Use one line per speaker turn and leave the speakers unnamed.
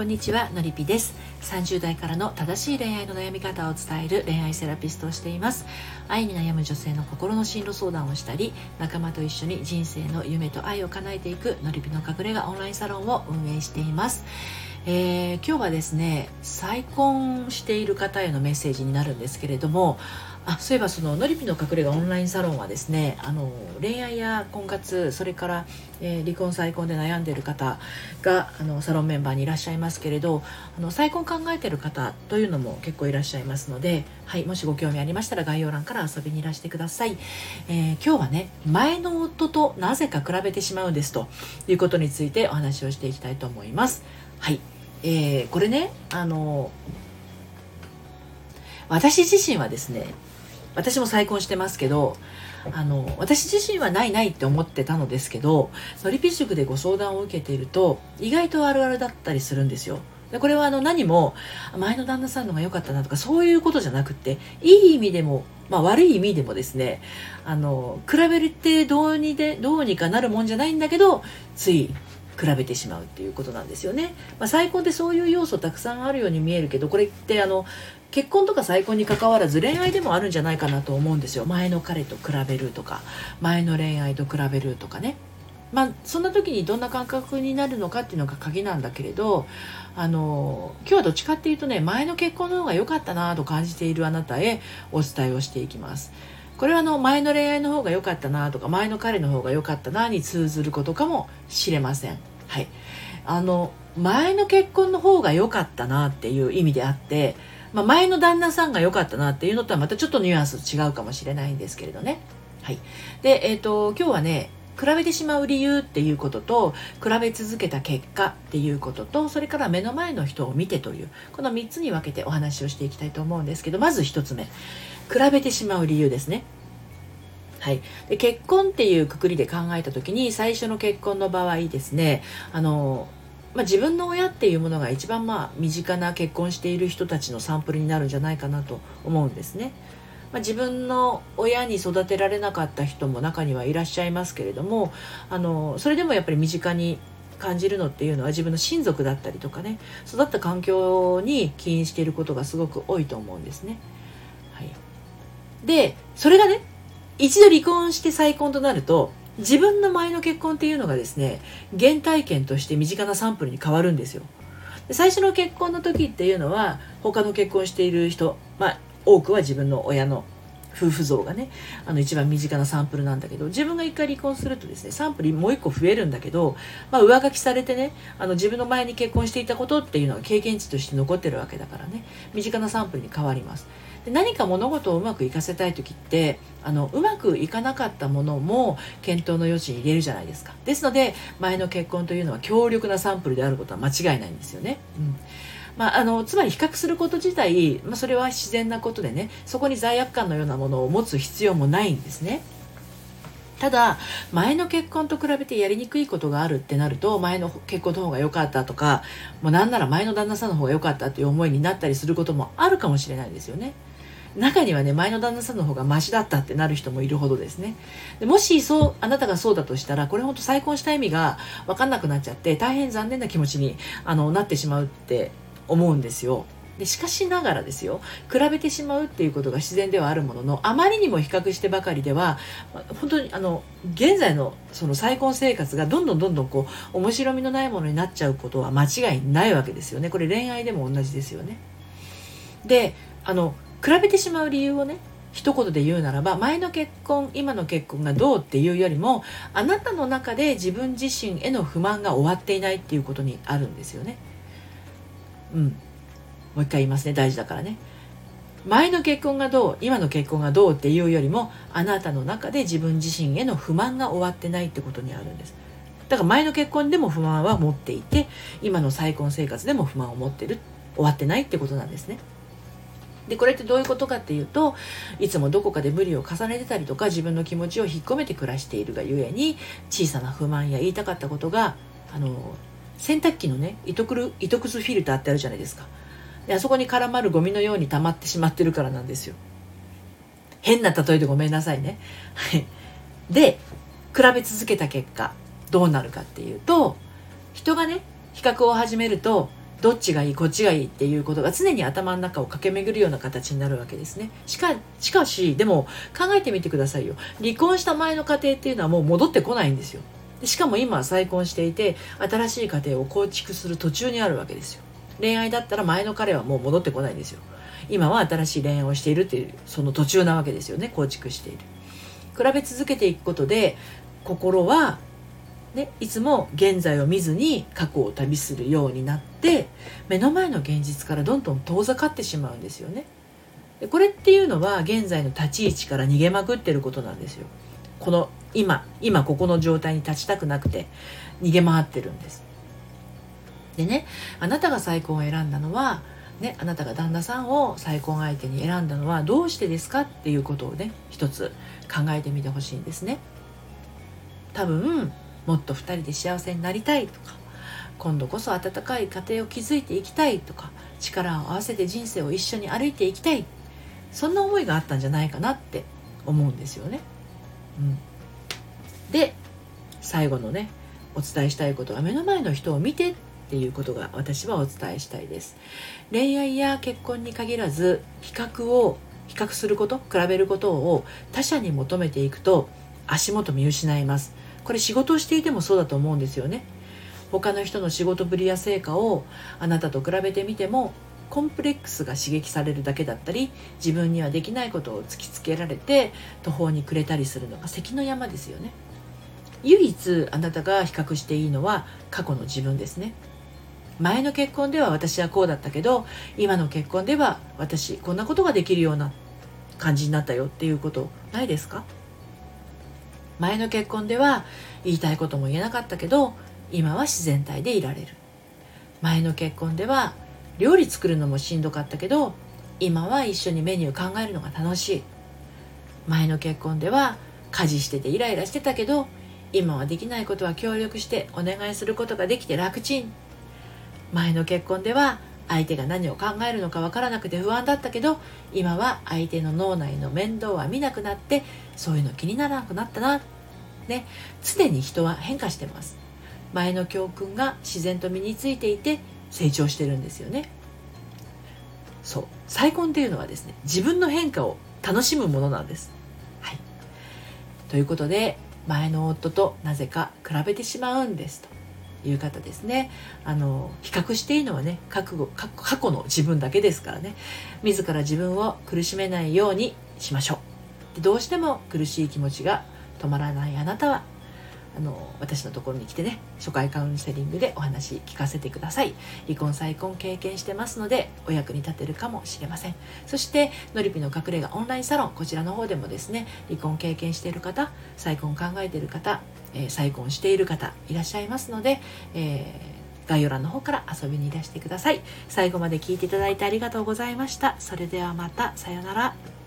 こんにちはのりぴです。30代からの正しい恋愛の悩み方を伝える恋愛セラピストをしています。愛に悩む女性の心の進路相談をしたり仲間と一緒に人生の夢と愛を叶えていくのりぴの隠れ家オンラインサロンを運営しています。えー、今日はですね再婚している方へのメッセージになるんですけれどもあそういえばそののりぴの隠れ家オンラインサロンはですねあの恋愛や婚活それから、えー、離婚再婚で悩んでいる方があのサロンメンバーにいらっしゃいますけれどあの再婚考えてる方というのも結構いらっしゃいますので、はい、もしご興味ありましたら概要欄から遊びにいらしてください、えー、今日はね前の夫となぜか比べてしまうんですということについてお話をしていきたいと思います。はい、えー、これねあの私自身はですね私も再婚してますけどあの私自身はないないって思ってたのですけどのりぴ塾でご相談を受けていると意外とあるあるだったりするんですよ。でこれはあの何も前の旦那さんのが良かったなとかそういうことじゃなくていい意味でも、まあ、悪い意味でもですねあの比べてどうにでどうにかなるもんじゃないんだけどつい比べてしまうっていうことなんですよね。まあ、再婚ってそういう要素たくさんあるように見えるけどこれってあの結婚とか再婚に関わらず恋愛でもあるんじゃないかなと思うんですよ。前の彼と比べるとか前の恋愛と比べるとかね。まあそんな時にどんな感覚になるのかっていうのが鍵なんだけれどあの今日はどっちかっていうとね前の結婚の方が良かったなと感じているあなたへお伝えをしていきます。これはあの前の恋愛の方が良かったなとか前の彼の方が良かったなに通ずることかもしれませんはいあの前の結婚の方が良かったなっていう意味であってまあ、前の旦那さんが良かったなっていうのとはまたちょっとニュアンス違うかもしれないんですけれどね。はい。で、えっ、ー、と、今日はね、比べてしまう理由っていうことと比べ続けた結果っていうこととそれから目の前の人を見てというこの3つに分けてお話をしていきたいと思うんですけどまず1つ目比べてしまう理由ですね。はい、で結婚っていうくくりで考えた時に最初の結婚の場合ですねあのまあ、自分の親っていうものが一番まあ身近な結婚している人たちのサンプルになるんじゃないかなと思うんですね。まあ、自分の親に育てられなかった人も中にはいらっしゃいますけれどもあのそれでもやっぱり身近に感じるのっていうのは自分の親族だったりとかね育った環境に起因していることがすごく多いと思うんですね。はい、でそれがね一度離婚して再婚となると自分の前の結婚っていうのがですね原体験として身近なサンプルに変わるんですよ最初の結婚の時っていうのは他の結婚している人まあ多くは自分の親の夫婦像がねあの一番身近なサンプルなんだけど自分が一回離婚するとですねサンプルもう一個増えるんだけど、まあ、上書きされてねあの自分の前に結婚していたことっていうのが経験値として残ってるわけだからね身近なサンプルに変わります。で何か物事をうまくいかせたい時ってあのうまくいかなかったものも検討の余地に入れるじゃないですか。ですので前の結婚というのは強力なサンプルであることは間違いないんですよね。うん。まあ、あのつまり比較すること自体、まあ、それは自然なことでねそこに罪悪感のようなものを持つ必要もないんですね。ただ前の結婚と比べてやりにくいことがあるってなると前の結婚の方が良かったとかもうなんなら前の旦那さんの方が良かったっていう思いになったりすることもあるかもしれないですよね。中にはね前の旦那さんの方がマシだったってなる人もいるほどですねでもしそうあなたがそうだとしたらこれ本当再婚した意味が分かんなくなっちゃって大変残念な気持ちにあのなってしまうって思うんですよ。でしかしながらですよ。比べてしまうっていうことが自然ではあるもののあまりにも比較してばかりでは本当にあの現在のその再婚生活がどんどんどんどんこう面白みのないものになっちゃうことは間違いないわけですよね。これ恋愛でも同じですよね。であの比べてしまう理由をね一言で言うならば前の結婚今の結婚がどうっていうよりもあなたの中で自分自身への不満が終わっていないっていうことにあるんですよね。うん。もう一回言いますね大事だからね。前の結婚がどう今の結婚がどうっていうよりもあなたの中で自分自身への不満が終わってないってことにあるんです。だから前の結婚でも不満は持っていて今の再婚生活でも不満を持ってる終わってないってことなんですね。でこれってどういうことかっていうといつもどこかで無理を重ねてたりとか自分の気持ちを引っ込めて暮らしているがゆえに小さな不満や言いたかったことがあの洗濯機のね糸くる糸くずフィルターってあるじゃないですか。であそこに絡まるゴミのように溜まってしまってるからなんですよ。変な例えでごめんなさいね。はい。で比べ続けた結果どうなるかっていうと人がね比較を始めるとどっちがいいこっちがいいっていうことが常に頭の中を駆け巡るような形になるわけですね。しかしかしでも考えてみてくださいよ。離婚した前の家庭っていうのはもう戻ってこないんですよ。でしかも今再婚していて新しい家庭を構築する途中にあるわけですよ。恋愛だったら前の彼はもう戻ってこないんですよ。今は新しい恋愛をしているっていうその途中なわけですよね構築している。比べ続けていくことで心はね、いつも現在を見ずに過去を旅するようになって目の前の現実からどんどん遠ざかってしまうんですよね。でこれっていうのは現在の立ち位置から逃げまくってることなんですよ。この今今ここの状態に立ちたくなくて逃げ回ってるんです。でねあなたが再婚を選んだのはね、あなたが旦那さんを再婚相手に選んだのはどうしてですかっていうことをね一つ考えてみてほしいんですね。多分もっと2人で幸せになりたいとか今度こそ温かい家庭を築いていきたいとか力を合わせて人生を一緒に歩いていきたい。そんな思いがあったんじゃないかなって思うんですよね。うん、で最後のねお伝えしたいことは目の前の人を見てっていうことが私はお伝えしたいです。恋愛や結婚に限らず比較を比較すること比べることを他者に求めていくと足元見失います。これ仕事をしていてもそうだと思うんですよね。他の人の仕事ぶりや成果をあなたと比べてみてもコンプレックスが刺激されるだけだったり自分にはできないことを突きつけられて途方に暮れたりするのが関の山ですよね。唯一あなたが比較していいのは過去の自分ですね。前の結婚では私はこうだったけど今の結婚では私こんなことができるような感じになったよっていうことないですか？前の結婚では言いたいことも言えなかったけど今は自然体でいられる。前の結婚では料理作るのもしんどかったけど今は一緒にメニュー考えるのが楽しい。前の結婚では家事しててイライラしてたけど今はできないことは協力してお願いすることができて楽ちん。前の結婚では相手が何を考えるのか分からなくて不安だったけど今は相手の脳内の面倒は見なくなってそういうの気にならなくなったな。ね。常に人は変化してます。前の教訓が自然と身についていて成長してるんですよね。そう。再婚っていうのはですね自分の変化を楽しむものなんです、はい、ということで前の夫となぜか比べてしまうんですという方ですね。あの比較していいのはね覚悟過去の自分だけですからね。自ら自分を苦しめないようにしましょう。でどうしても苦しい気持ちが止まらないあなたはあの私のところに来てね初回カウンセリングでお話聞かせてください。離婚再婚経験してますのでお役に立てるかもしれません。そしてのりぴの隠れ家オンラインサロンこちらの方でもですね離婚経験している方再婚考えている方、えー、再婚している方いらっしゃいますので、えー、概要欄の方から遊びにいらしてください。最後まで聞いていただいてありがとうございました。それではまたさようなら。